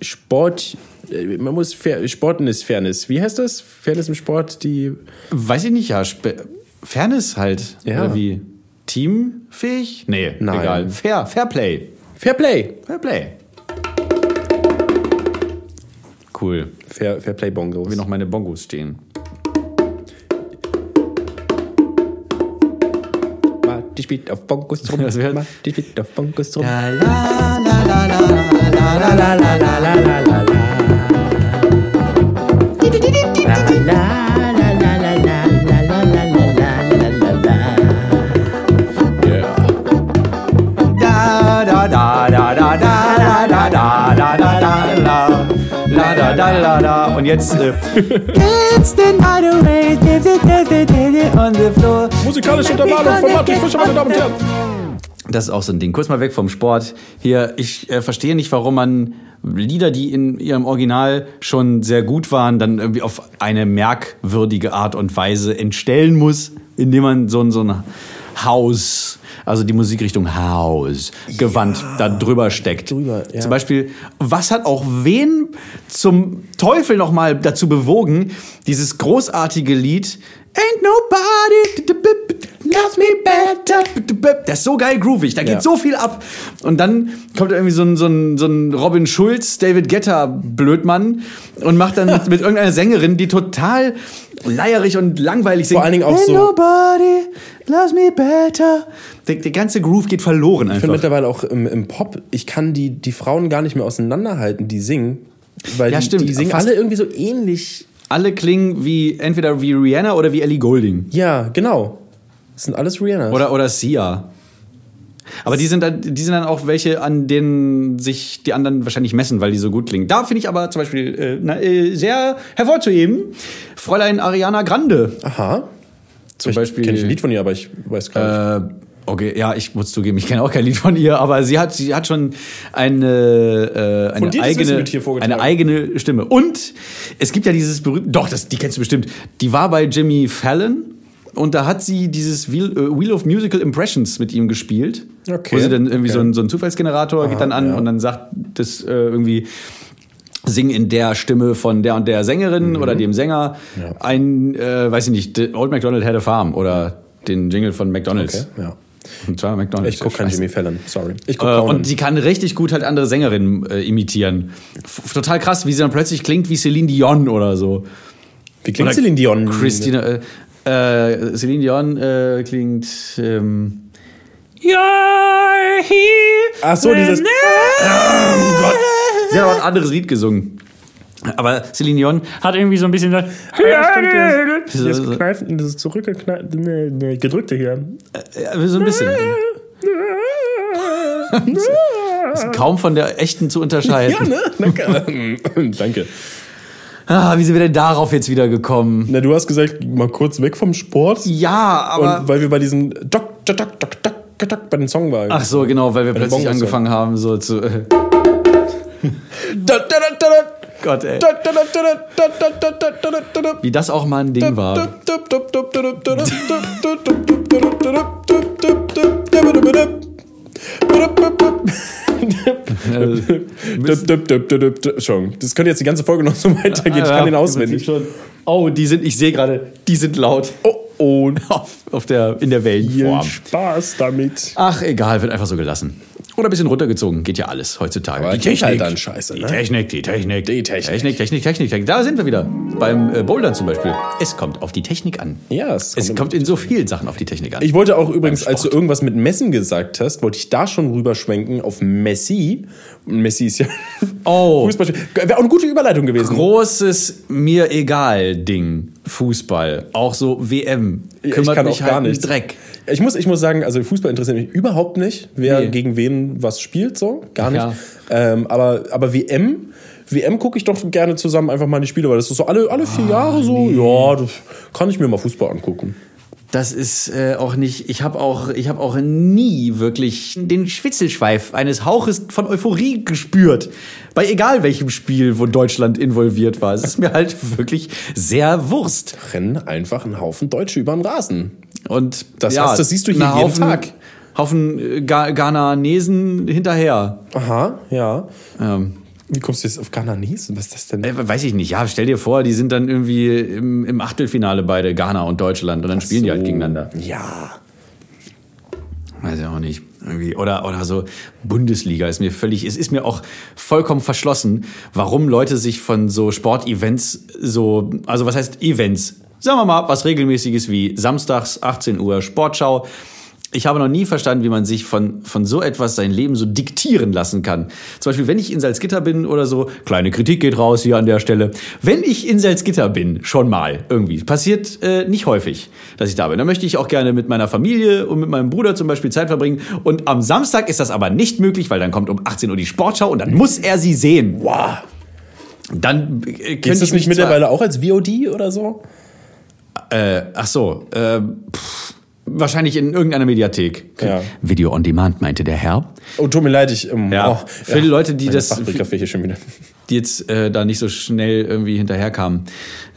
Sport, äh, man muss fair, Sporten ist Fairness. Wie heißt das? Fairness im Sport, die. Weiß ich nicht, ja. Sp Fairness halt. Ja. Oder wie? Teamfähig? Nee, Nein. egal. Fair, Fairplay. Fair Play. Fair Play. Cool. Fair, Fair Play Bongos. Wie noch meine Bongos stehen. Die spielt auf Bongos rum. Die spielt auf Bongos rum. La la la la la la la la la la da. Und jetzt. Äh, Musikalische Untermalung von Martin Fischer, meine Damen und Herren. Das ist auch so ein Ding. Kurz mal weg vom Sport. Hier, ich äh, verstehe nicht, warum man Lieder, die in ihrem Original schon sehr gut waren, dann irgendwie auf eine merkwürdige Art und Weise entstellen muss, indem man so, so ein Haus also die Musikrichtung House, Gewand ja, da drüber steckt. Drüber, ja. Zum Beispiel, was hat auch wen zum Teufel nochmal dazu bewogen, dieses großartige Lied Ain't nobody loves me better. Der ist so geil groovig, da geht ja. so viel ab. Und dann kommt irgendwie so ein, so ein, so ein Robin Schulz, David Guetta Blödmann und macht dann mit irgendeiner Sängerin, die total leierig und langweilig singt. Vor allen Dingen auch so. Nobody loves me better. Der, der ganze Groove geht verloren einfach. Ich finde mittlerweile auch im, im Pop, ich kann die, die Frauen gar nicht mehr auseinanderhalten, die singen. Weil ja, stimmt. die, die singen alle irgendwie so ähnlich alle klingen wie entweder wie Rihanna oder wie Ellie Golding. Ja, genau. Das sind alles Rihanna. Oder, oder Sia. Aber die sind, dann, die sind dann auch welche, an denen sich die anderen wahrscheinlich messen, weil die so gut klingen. Da finde ich aber zum Beispiel äh, na, äh, sehr hervorzuheben, Fräulein Ariana Grande. Aha. Zum ich Beispiel. Kenne ich ein Lied von ihr, aber ich weiß gar nicht. Äh, Okay, ja, ich muss zugeben, ich kenne auch kein Lied von ihr, aber sie hat, sie hat schon eine, äh, eine, eigene, eine eigene Stimme. Und es gibt ja dieses berühmte, doch, das, die kennst du bestimmt, die war bei Jimmy Fallon und da hat sie dieses Wheel, äh, Wheel of Musical Impressions mit ihm gespielt. Okay. Wo sie dann irgendwie okay. so, ein, so ein Zufallsgenerator Aha, geht dann an ja. und dann sagt das äh, irgendwie, sing in der Stimme von der und der Sängerin mhm. oder dem Sänger ja. ein, äh, weiß ich nicht, Old MacDonald had a farm oder den Jingle von McDonalds. Okay, ja. Und zwar McDonald's. Ich gucke keinen. Jimmy Fallon, sorry. Ich guck Äh, und sie kann richtig gut halt andere Sängerinnen äh, imitieren. F total krass, wie sie dann plötzlich klingt wie Celine Dion oder so. Wie klingt Oder Celine Dion? Christina, äh, äh, Celine Dion äh, klingt. Ähm, You're here. Ach so, dieses- Oh Gott. Sie hat auch ein anderes Lied gesungen. Aber Celine Dion hat irgendwie so ein bisschen. Ja, stimmt, das, so- Kneifen, zurückgekneift, nee, nee, gedrückte hier. Ja, so ein bisschen. Ist kaum von der echten zu unterscheiden. Ja, ne? Danke. Danke. Ah, wie sind wir denn darauf jetzt wieder gekommen? Na, du hast gesagt, mal kurz weg vom Sport. Ja, aber. Und weil wir bei diesem Doc, Doc, Doc, Doc, Doc, Doc bei dem Song waren. Ach so, genau, weil wir bei plötzlich angefangen haben, so zu. Gott, ey. Wie das auch mal ein Ding war. Entschuldigung, das könnte jetzt die ganze Folge noch so weitergehen. Ich kann den auswendig. Oh, die sind, ich sehe gerade, die sind laut. Oh, oh. Auf, auf der, in der Viel Wellenform. Spaß damit. Ach, egal, wird einfach so gelassen. Oder ein bisschen runtergezogen, geht ja alles heutzutage. Aber klingt halt dann scheiße, die ne? Technik, die Technik. Die Technik. Technik, Technik, Technik, Technik. Da sind wir wieder. Beim äh, Bouldern zum Beispiel. Es kommt auf die Technik an. Ja, es Es kommt kommt in so vielen Sachen auf die Technik an. Ich wollte auch übrigens, als du irgendwas mit Messen gesagt hast, wollte ich da schon rüberschwenken auf Messi. Messi ist ja Oh. Fußballspieler. Wäre auch eine gute Überleitung gewesen. Großes mir egal Ding. Fußball. Auch so WM. Kümmert ich kann mich auch gar halt einen nichts. Dreck. Ich muss, ich muss sagen, also Fußball interessiert mich überhaupt nicht, wer Nee. gegen wen was spielt, so. Gar nicht. Ja. Ähm, aber, aber WM, WM gucke ich doch gerne zusammen einfach mal die Spiele, weil das ist so alle, alle vier Jahre so. Ja, das kann ich mir mal Fußball angucken. Das ist äh, auch nicht. Ich habe auch, ich habe auch nie wirklich den Schwitzelschweif eines Hauches von Euphorie gespürt. Bei egal welchem Spiel, wo Deutschland involviert war. Es ist mir halt wirklich sehr Wurst. Rennen einfach ein Haufen Deutsche über den Rasen. Und Das heißt, das siehst du hier jeden Haufen, Tag. Haufen äh, Ga Ghananesen hinterher. Aha, ja. Ähm, Wie kommst du jetzt auf Ghananesen? Was ist das denn? äh, weiß ich nicht. Ja, stell dir vor, die sind dann irgendwie im, im Achtelfinale beide Ghana und Deutschland und dann spielen die halt So. gegeneinander. Ja. Weiß ich auch nicht. Irgendwie. Oder, oder so Bundesliga ist mir völlig, es ist mir auch vollkommen verschlossen, warum Leute sich von so Sportevents so, also was heißt Events? Sagen wir mal, was regelmäßiges wie samstags 18 Uhr Sportschau. Ich habe noch nie verstanden, wie man sich von, von so etwas sein Leben so diktieren lassen kann. Zum Beispiel, wenn ich in Salzgitter bin oder so, kleine Kritik geht raus hier an der Stelle. Wenn ich in Salzgitter bin, schon mal irgendwie, passiert äh, nicht häufig, dass ich da bin. Dann möchte ich auch gerne mit meiner Familie und mit meinem Bruder zum Beispiel Zeit verbringen. Und am Samstag ist das aber nicht möglich, weil dann kommt um 18 Uhr die Sportschau und dann muss er sie sehen. Wow. Dann äh, könnte Ist das ich nicht mittlerweile auch als VOD oder so? Äh, ach so, äh, pff, wahrscheinlich in irgendeiner Mediathek. Ja. Video on Demand, meinte der Herr. Oh, tut mir leid, ich. Ähm, Ja, oh, für die Leute, die meine das- hier schon wieder. die jetzt äh, da nicht so schnell irgendwie hinterherkamen.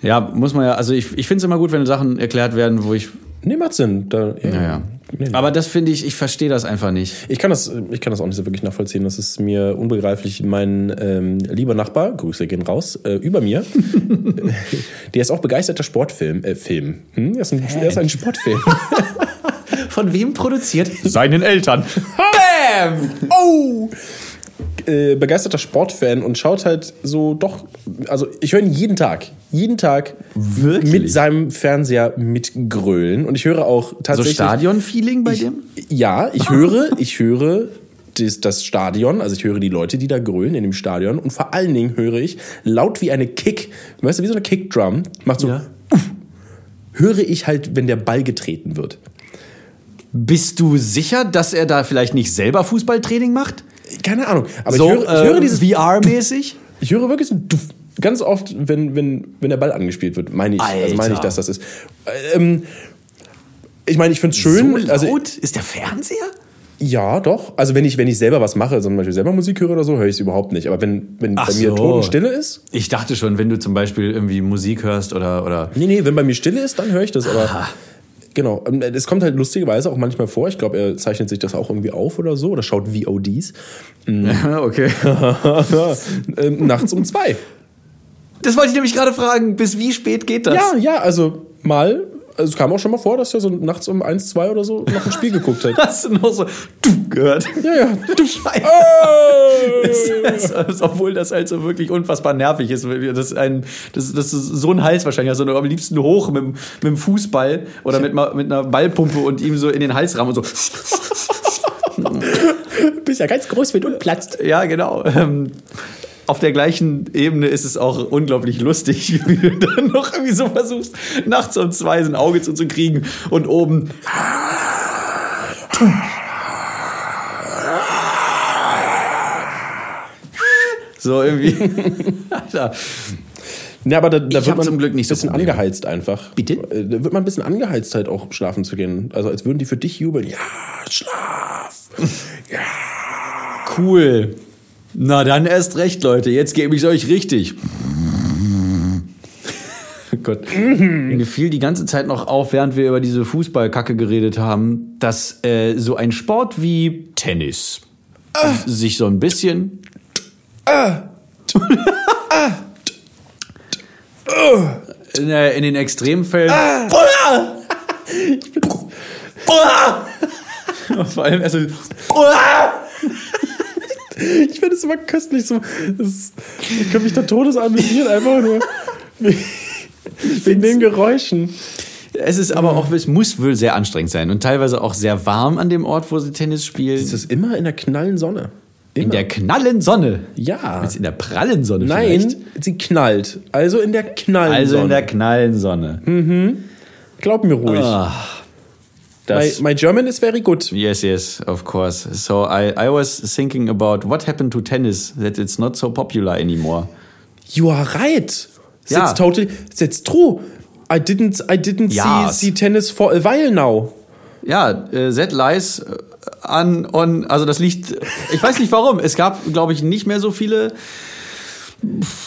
Ja, muss man ja, also ich, ich finde es immer gut, wenn Sachen erklärt werden, wo ich, Nee, macht Sinn. Da, ja. naja. Nee, nee. Aber das finde ich, ich verstehe das einfach nicht. Ich kann, das, ich kann das auch nicht so wirklich nachvollziehen. Das ist mir unbegreiflich. Mein ähm, lieber Nachbar, Grüße gehen raus, äh, über mir, der ist auch begeisterter Sportfilm. Äh, Film. Hm? Er, ist ein, er ist ein Sportfilm. Von wem produziert? Seinen Eltern. Bam! oh! Äh, begeisterter Sportfan und schaut halt so doch, also ich höre ihn jeden Tag, jeden Tag Wirklich? mit seinem Fernseher mitgrölen und ich höre auch So tatsächlich Stadion-Feeling bei ich, dem? Ja, ich höre, ich höre das, das Stadion, also ich höre die Leute, die da grölen in dem Stadion und vor allen Dingen höre ich laut wie eine Kick, weißt du, wie so eine Kickdrum, macht so, Ja. uff, höre ich halt, wenn der Ball getreten wird. Bist du sicher, dass er da vielleicht nicht selber Fußballtraining macht? Keine Ahnung, aber so ich, höre, ich höre äh, dieses, VR-mäßig? ich höre wirklich so, duff, ganz oft, wenn, wenn, wenn der Ball angespielt wird, meine ich, also meine ich, dass das ist. Ähm, ich meine, ich finde es schön, so laut? also ist der Fernseher? Ja, doch. Also wenn ich, wenn ich selber was mache, zum Beispiel selber Musik höre oder so, höre ich es überhaupt nicht. Aber wenn, wenn Ach bei mir so. Totenstille ist, Ich dachte schon, wenn du zum Beispiel irgendwie Musik hörst oder, oder nee, nee, wenn bei mir Stille ist, dann höre ich das. Aber Aha. Genau, ähm, es kommt halt lustigerweise auch manchmal vor. Ich glaube, er zeichnet sich das auch irgendwie auf oder so oder schaut VODs. okay. ähm, nachts um zwei. Das wollte ich nämlich gerade fragen. Bis wie spät geht das? Ja, ja, also mal Also es kam auch schon mal vor, dass er so nachts um 1, 2 oder so noch ein Spiel geguckt hat. Hast du noch so du gehört? Ja, ja. Du Scheiße. Das, das, obwohl das halt so wirklich unfassbar nervig ist. Das ist, ein, das, das ist so ein Hals wahrscheinlich. Also am liebsten hoch mit, dem- mit dem Fußball oder mit, mit einer Ballpumpe und ihm so in den Hals rammen und so. Bist ja ganz groß, wenn du platzt. Ja, genau. Auf der gleichen Ebene ist es auch unglaublich lustig, wie du dann noch irgendwie so versuchst, nachts um zwei ein Auge zuzukriegen und oben. So irgendwie. Alter. Ja, aber da, da wird man zum Glück nicht so ein bisschen Probleme. angeheizt einfach. Bitte? Äh, Da wird man ein bisschen angeheizt halt auch schlafen zu gehen. Also als würden die für dich jubeln. Ja, schlaf. ja. Cool. Na dann erst recht, Leute. Jetzt gebe ich euch richtig. Oh Gott. Mir fiel die ganze Zeit noch auf, während wir über diese Fußballkacke geredet haben, dass äh, so ein Sport wie Tennis sich so ein bisschen. in, der- in den Extremfällen. Vor allem also. Ich finde es immer köstlich so. Das ist, ich kann mich da todes amüsieren, einfach nur. Wegen den Geräuschen. Es ist aber auch, es muss wohl sehr anstrengend sein und teilweise auch sehr warm an dem Ort, wo sie Tennis spielen. Es ist immer in der knallen Sonne. Immer. In der knallen Sonne. ja. Jetzt in der prallen Sonne Nein, vielleicht. sie knallt. Also in der knallen Also Sonne. in der knallen Sonne. Glaub mir ruhig. My, das, my German is very good. yes, yes, of course. So I, I was thinking about what happened to tennis that it's not so popular anymore. You are right. Ja. That's totally. That's true. I didn't. I didn't Ja. see, see tennis for a while now. Ja, äh, That Lies äh, an on, also das liegt, ich weiß nicht warum. Es gab, glaube ich, nicht mehr so viele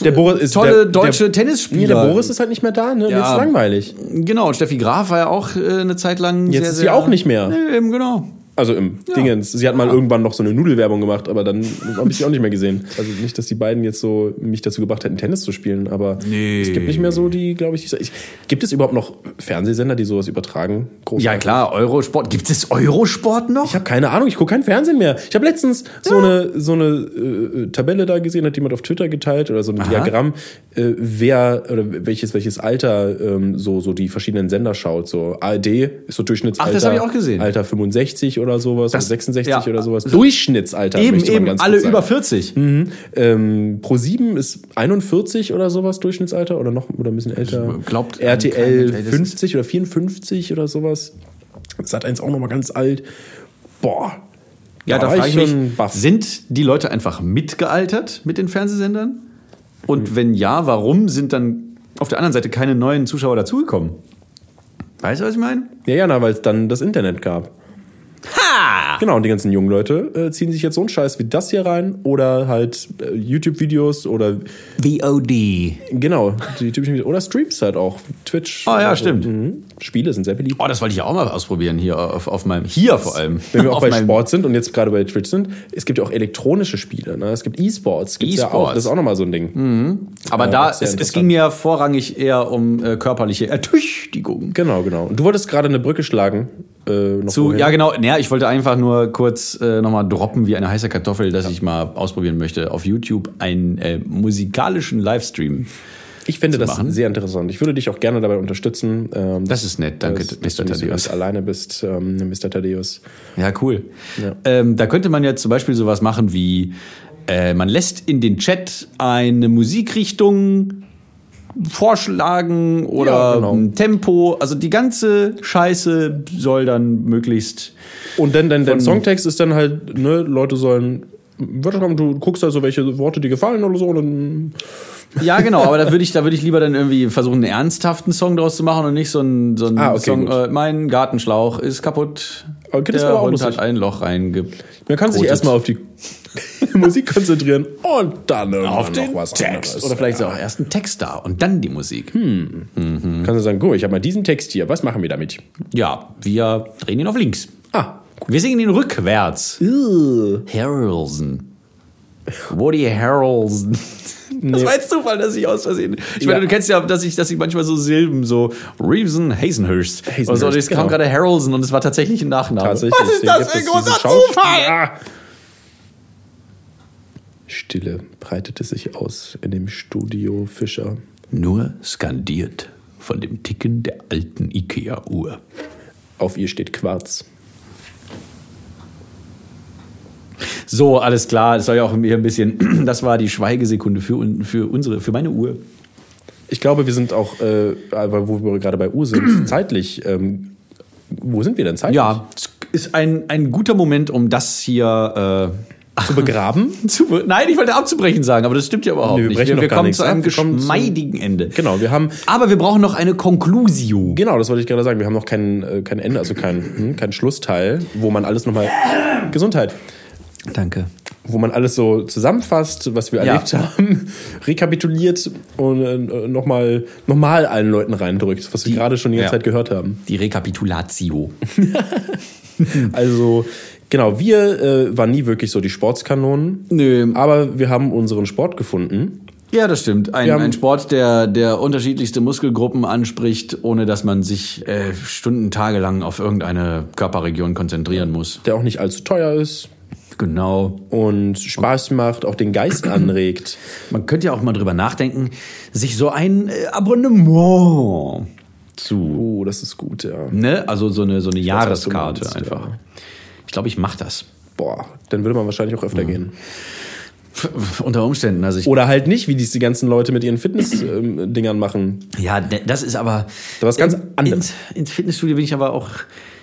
Der Boris ist tolle der, deutsche der, Tennisspieler. Nee, der Boris ist halt nicht mehr da. Ne? Ja. Jetzt ist langweilig. Genau, und Steffi Graf war ja auch äh, eine Zeit lang. Jetzt sehr, ist sie sehr, auch nicht mehr. Nee, eben genau. Also im Dingens. Sie hat mal irgendwann noch so eine Nudelwerbung gemacht, aber dann habe ich sie auch nicht mehr gesehen. Also nicht, dass die beiden jetzt so mich dazu gebracht hätten, Tennis zu spielen, aber Nee. es gibt nicht mehr so die, glaube ich, ich. Gibt es überhaupt noch Fernsehsender, die sowas übertragen? Großartig? Ja klar, Eurosport. Gibt es Eurosport noch? Ich habe keine Ahnung, ich gucke kein Fernsehen mehr. Ich habe letztens so eine, so eine äh, Tabelle da gesehen, hat jemand auf Twitter geteilt oder so ein Diagramm, äh, wer oder welches, welches Alter ähm, so, so die verschiedenen Sender schaut. So ARD ist so Durchschnittsalter. Ach, das hab ich auch gesehen. Alter 65 oder sowas, Das- oder 66 ja. oder sowas. Durchschnittsalter. eben, möchte man eben, ganz alle über 40. Ähm, Pro7 ist 41 oder sowas Durchschnittsalter oder noch oder ein bisschen älter. glaubt, ähm, RTL kein- das 50 oder 54 oder sowas. Sat 1 auch noch mal ganz alt. Boah. Ja, da war frage ich mich, baff. sind die Leute einfach mitgealtert mit den Fernsehsendern? Und wenn ja, warum sind dann auf der anderen Seite keine neuen Zuschauer dazugekommen? Weißt du, was ich meine? Ja, ja, na, weil es dann das Internet gab. Ha! Genau, und die ganzen jungen Leute äh, ziehen sich jetzt so einen Scheiß wie das hier rein oder halt äh, YouTube-Videos oder VOD. genau, die typischen Videos oder Streams halt auch. Twitch. Ah, ja, oder stimmt. Mhm. Spiele sind sehr beliebt. Oh, das wollte ich ja auch mal ausprobieren hier auf, auf meinem, hier vor allem. Wenn wir auch bei Sport sind und jetzt gerade bei Twitch sind, es gibt ja auch elektronische Spiele. Ne? Es gibt E-Sports. gibt's Ja auch. Das ist auch nochmal so ein Ding. Aber Äh, da, es, es ging mir vorrangig eher um äh, körperliche Ertüchtigung. Genau, genau. Und du wolltest gerade eine Brücke schlagen. Äh, noch Zu, vorher. ja, genau. Naja, ich wollte einfach nur kurz äh, nochmal droppen wie eine heiße Kartoffel, dass ich mal ausprobieren möchte, auf YouTube einen äh, musikalischen Livestream. Ich finde das machen. sehr interessant. Ich würde dich auch gerne dabei unterstützen. Ähm, Das ist nett, danke, dass, dass du Mr. nicht so ganz Thaddeus. alleine bist, ähm, Mr. Thaddeus. Ja, cool. Ja. Ähm, da könnte man jetzt zum Beispiel sowas machen wie, äh, man lässt in den Chat eine Musikrichtung vorschlagen oder Ja, genau. Tempo. Also die ganze Scheiße soll dann möglichst Und dann dein Von- Songtext ist dann halt, ne, Leute sollen Wörter kommen, du guckst also, welche Worte dir gefallen oder so. Dann, Ja, genau, aber da würde ich, da würde ich lieber dann irgendwie versuchen, einen ernsthaften Song draus zu machen und nicht so einen, so einen Ah, okay, Song, äh, mein Gartenschlauch ist kaputt. Okay, das der war auch Hund lustig. hat ein Loch reinge. man kann sich erstmal auf die Musik konzentrieren und dann auf den noch was Text. anderes. Oder vielleicht ist auch erst ein Text da und dann die Musik. Hm. Kannst du sagen, gut, ich habe mal diesen Text hier, was machen wir damit? Ja, wir drehen ihn auf links. Ah, Wir singen ihn rückwärts. Ugh. Harrelson. Woody Harrelson. Das war jetzt Zufall, dass ich aus Versehen. Ich Ja. meine, du kennst ja, dass ich, dass ich manchmal so Silben, so Reeveson, Hazenhurst. Hazenhurst, Oder so, das kam genau. gerade Harrelson und es war tatsächlich ein Nachname. Tatsächlich. Was ist das für ein es, großer. Zufall? Ah. Stille breitete sich aus in dem Studio Fischer. Nur skandiert von dem Ticken der alten Ikea-Uhr. Auf ihr steht Quarz. So, alles klar. Das soll ja auch hier ein bisschen. Das war die Schweigesekunde für, für unsere, für meine Uhr. Ich glaube, wir sind auch, äh, wo wir gerade bei Uhr sind, zeitlich. Ähm, wo sind wir denn zeitlich? Ja, es ist ein, ein guter Moment, um das hier Zu begraben? äh, zu. be- Nein, ich wollte abzubrechen sagen, aber das stimmt ja überhaupt Nee, wir nicht. Wir, wir kommen zu einem geschmeidigen Ende. Genau, wir haben, Aber wir brauchen noch eine Conclusio. genau, das wollte ich gerade sagen, wir haben noch kein, äh, kein Ende, also kein, hm, kein Schlussteil, wo man alles nochmal, Gesundheit, Danke. wo man alles so zusammenfasst, was wir Ja. erlebt haben, rekapituliert und äh, nochmal nochmal allen Leuten reindrückt, was wir gerade schon die ganze ja. Zeit gehört haben. Die Rekapitulatio. Also, genau, wir äh, waren nie wirklich so die Sportskanonen, Nö. aber wir haben unseren Sport gefunden. Ja, das stimmt. Ein, ein Sport, der, der unterschiedlichste Muskelgruppen anspricht, ohne dass man sich äh, Stunden, Tage lang auf irgendeine Körperregion konzentrieren muss. der auch nicht allzu teuer ist Genau. und Spaß macht, auch den Geist anregt. Man könnte ja auch mal drüber nachdenken, sich so ein äh, Abonnement zu, Oh, das ist gut, ja. ne, also so eine so eine Jahreskarte meinst, einfach. ja. Ich glaube, ich mache das. Boah, dann würde man wahrscheinlich auch öfter gehen. F unter Umständen, also ich Oder halt nicht, wie dies die ganzen Leute mit ihren Fitness-Dingern machen. Ja, das ist aber. Das ist ganz in- anderes. Ins, ins Fitnessstudio bin ich aber auch.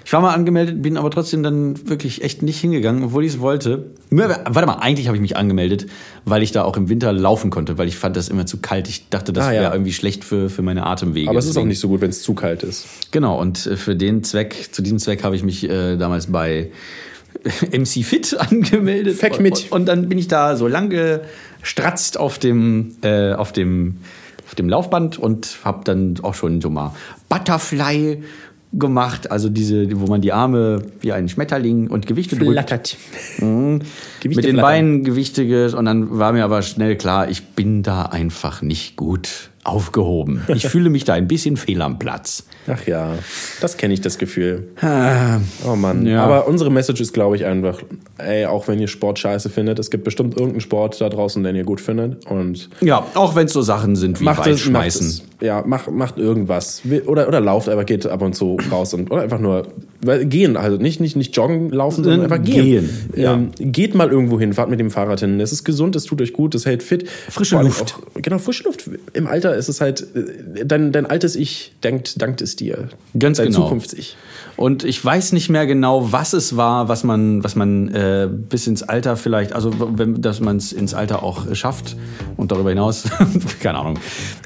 Ich war mal angemeldet, bin aber trotzdem dann wirklich echt nicht hingegangen, obwohl ich es wollte. Warte mal, eigentlich habe ich mich angemeldet, weil ich da auch im Winter laufen konnte, weil ich fand das immer zu kalt. Ich dachte, das Ah, ja. wäre irgendwie schlecht für, für meine Atemwege. Aber es ist auch nicht so gut, wenn es zu kalt ist. Genau, und äh, für den Zweck, zu diesem Zweck habe ich mich äh, damals bei MC Fit angemeldet. Feck mit. Und, und dann bin ich da so lang gestratzt auf dem, äh, auf dem, auf dem Laufband und habe dann auch schon so mal Butterfly gemacht, also diese, wo man die Arme wie ein Schmetterling und Gewichte drückt. Flattert. Mit den flattern. Beinen Gewichte ge- und dann war mir aber schnell klar, ich bin da einfach nicht gut aufgehoben. Ich fühle mich da ein bisschen fehl am Platz. Ach ja, das kenne ich, das Gefühl. Oh Mann. Ja. Aber unsere Message ist, glaube ich, einfach, ey, auch wenn ihr Sport scheiße findet, es gibt bestimmt irgendeinen Sport da draußen, den ihr gut findet. Und Ja, auch wenn es so Sachen sind wie macht es, macht es. Ja, macht, macht irgendwas. Oder, oder lauft einfach, geht ab und zu raus und oder einfach nur gehen. Also nicht, nicht, nicht joggen, laufen, sondern einfach gehen. Gehen, ja. Ähm, geht mal irgendwo hin, fahrt mit dem Fahrrad hin. Es ist gesund, es tut euch gut, es hält fit. Frische Luft. Auch, genau, frische Luft. Im Alter ist es halt, äh, dein, dein altes Ich denkt, dankt es dir. Ganz dein genau. Zukunfts-Ich. Und ich weiß nicht mehr genau, was es war, was man, was man äh, bis ins Alter vielleicht, also wenn, dass man es ins Alter auch äh, schafft und darüber hinaus, keine Ahnung.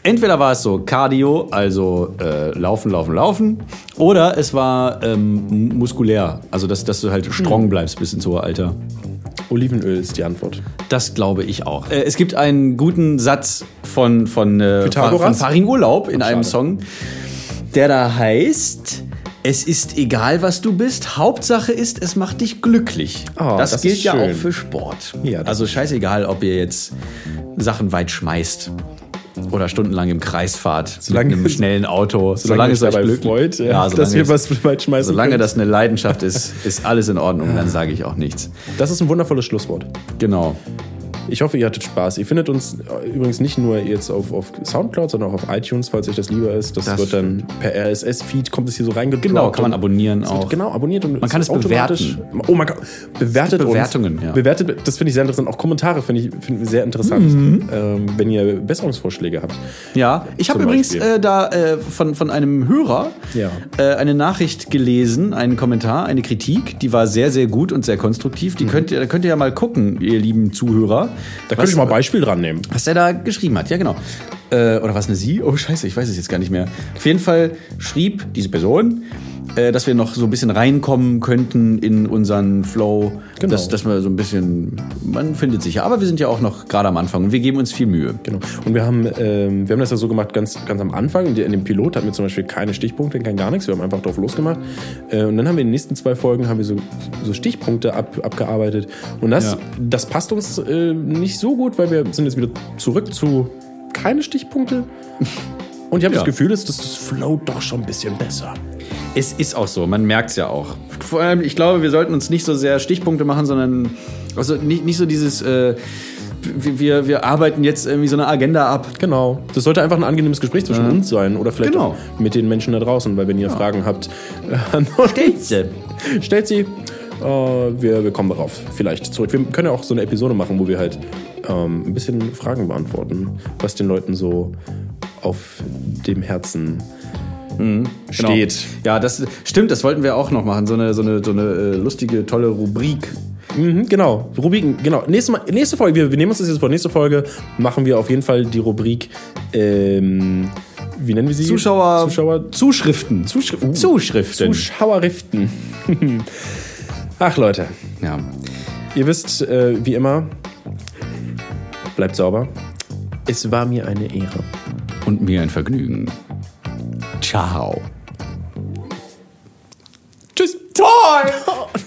Entweder war es so Cardio, also äh, laufen, laufen, laufen, oder es war ähm, muskulär, also dass, dass du halt strong bleibst bis ins hohe Alter. Olivenöl ist die Antwort. Das glaube ich auch. Äh, es gibt einen guten Satz von, von, äh, von Farin Urlaub in einem schade. Song, der da heißt. Es ist egal, was du bist. Hauptsache ist, es macht dich glücklich. Oh, das, das gilt ja auch für Sport. Ja, also scheißegal, ob ihr jetzt Sachen weit schmeißt oder stundenlang im Kreis fahrt Solange- mit einem schnellen Auto. Solange, es ihr euch glücklich- freut, ja, ja, dass solange ihr es- was weit schmeißen Solange könnt. das eine Leidenschaft ist, ist alles in Ordnung. Dann sage ich auch nichts. Das ist ein wundervolles Schlusswort. Genau. Ich hoffe, ihr hattet Spaß. Ihr findet uns äh, übrigens nicht nur jetzt auf, auf Soundcloud, sondern auch auf iTunes, falls euch das lieber ist. Das, Das- wird dann per RSS-Feed, kommt es hier so reingedroppt. Genau, kann man abonnieren auch. Genau, abonniert und Man kann es automatisch- Oh, man kann, bewertet Bewertungen, uns. ja. Bewertet, das finde ich sehr interessant. Auch Kommentare finde ich, finde ich sehr interessant, Mhm. ähm, wenn ihr Besserungsvorschläge habt. Ja, ich habe übrigens äh, da äh, von, von einem Hörer Ja. äh, eine Nachricht gelesen, einen Kommentar, eine Kritik, die war sehr, sehr gut und sehr konstruktiv. Die könnt ihr, da könnt ihr ja mal gucken, ihr lieben Zuhörer. Da könnte was, ich mal Beispiel dran nehmen. was der da geschrieben hat. Ja, genau. Äh, oder was eine Sie? Oh, scheiße, ich weiß es jetzt gar nicht mehr. Auf jeden Fall schrieb diese Person, äh, dass wir noch so ein bisschen reinkommen könnten in unseren Flow. Genau. Dass, dass wir so ein bisschen, man findet sich ja. Aber wir sind ja auch noch gerade am Anfang und wir geben uns viel Mühe. Genau. Und wir haben, ähm, wir haben das ja so gemacht, ganz, ganz am Anfang, in, dem Pilot hatten wir zum Beispiel keine Stichpunkte, kein gar nichts, wir haben einfach drauf losgemacht. Äh, und dann haben wir in den nächsten zwei Folgen haben wir so, so Stichpunkte ab, abgearbeitet. Und das, Ja. das passt uns äh, nicht so gut, weil wir sind jetzt wieder zurück zu keine Stichpunkte. Und ich habe Ja. das Gefühl, dass das float doch schon ein bisschen besser. Es ist auch so, man merkt es ja auch. Vor allem, ich glaube, wir sollten uns nicht so sehr Stichpunkte machen, sondern also nicht, nicht so dieses, äh, wir, wir, arbeiten jetzt irgendwie so eine Agenda ab. Genau. Das sollte einfach ein angenehmes Gespräch zwischen uns sein oder vielleicht Genau. mit den Menschen da draußen, weil wenn ihr Fragen habt, äh, an uns, stellt sie. Äh, wir, wir kommen darauf vielleicht zurück. Wir können ja auch so eine Episode machen, wo wir halt ähm, ein bisschen Fragen beantworten, was den Leuten so auf dem Herzen steht. Genau. Ja, das stimmt, das wollten wir auch noch machen. So eine, so eine, so eine äh, lustige, tolle Rubrik. Mhm, genau, Rubriken, genau. Nächste, Mal, nächste Folge, wir, wir nehmen uns das jetzt vor. Nächste Folge machen wir auf jeden Fall die Rubrik, ähm, wie nennen wir sie? Zuschauer, Zuschauer Zuschriften. Zuschri uh, Zuschriften. Zuschauerriften. Ach Leute, ja. ihr wisst, äh, wie immer, bleibt sauber. Es war mir eine Ehre. Und mir ein Vergnügen. Ciao. Tschüss. Toll!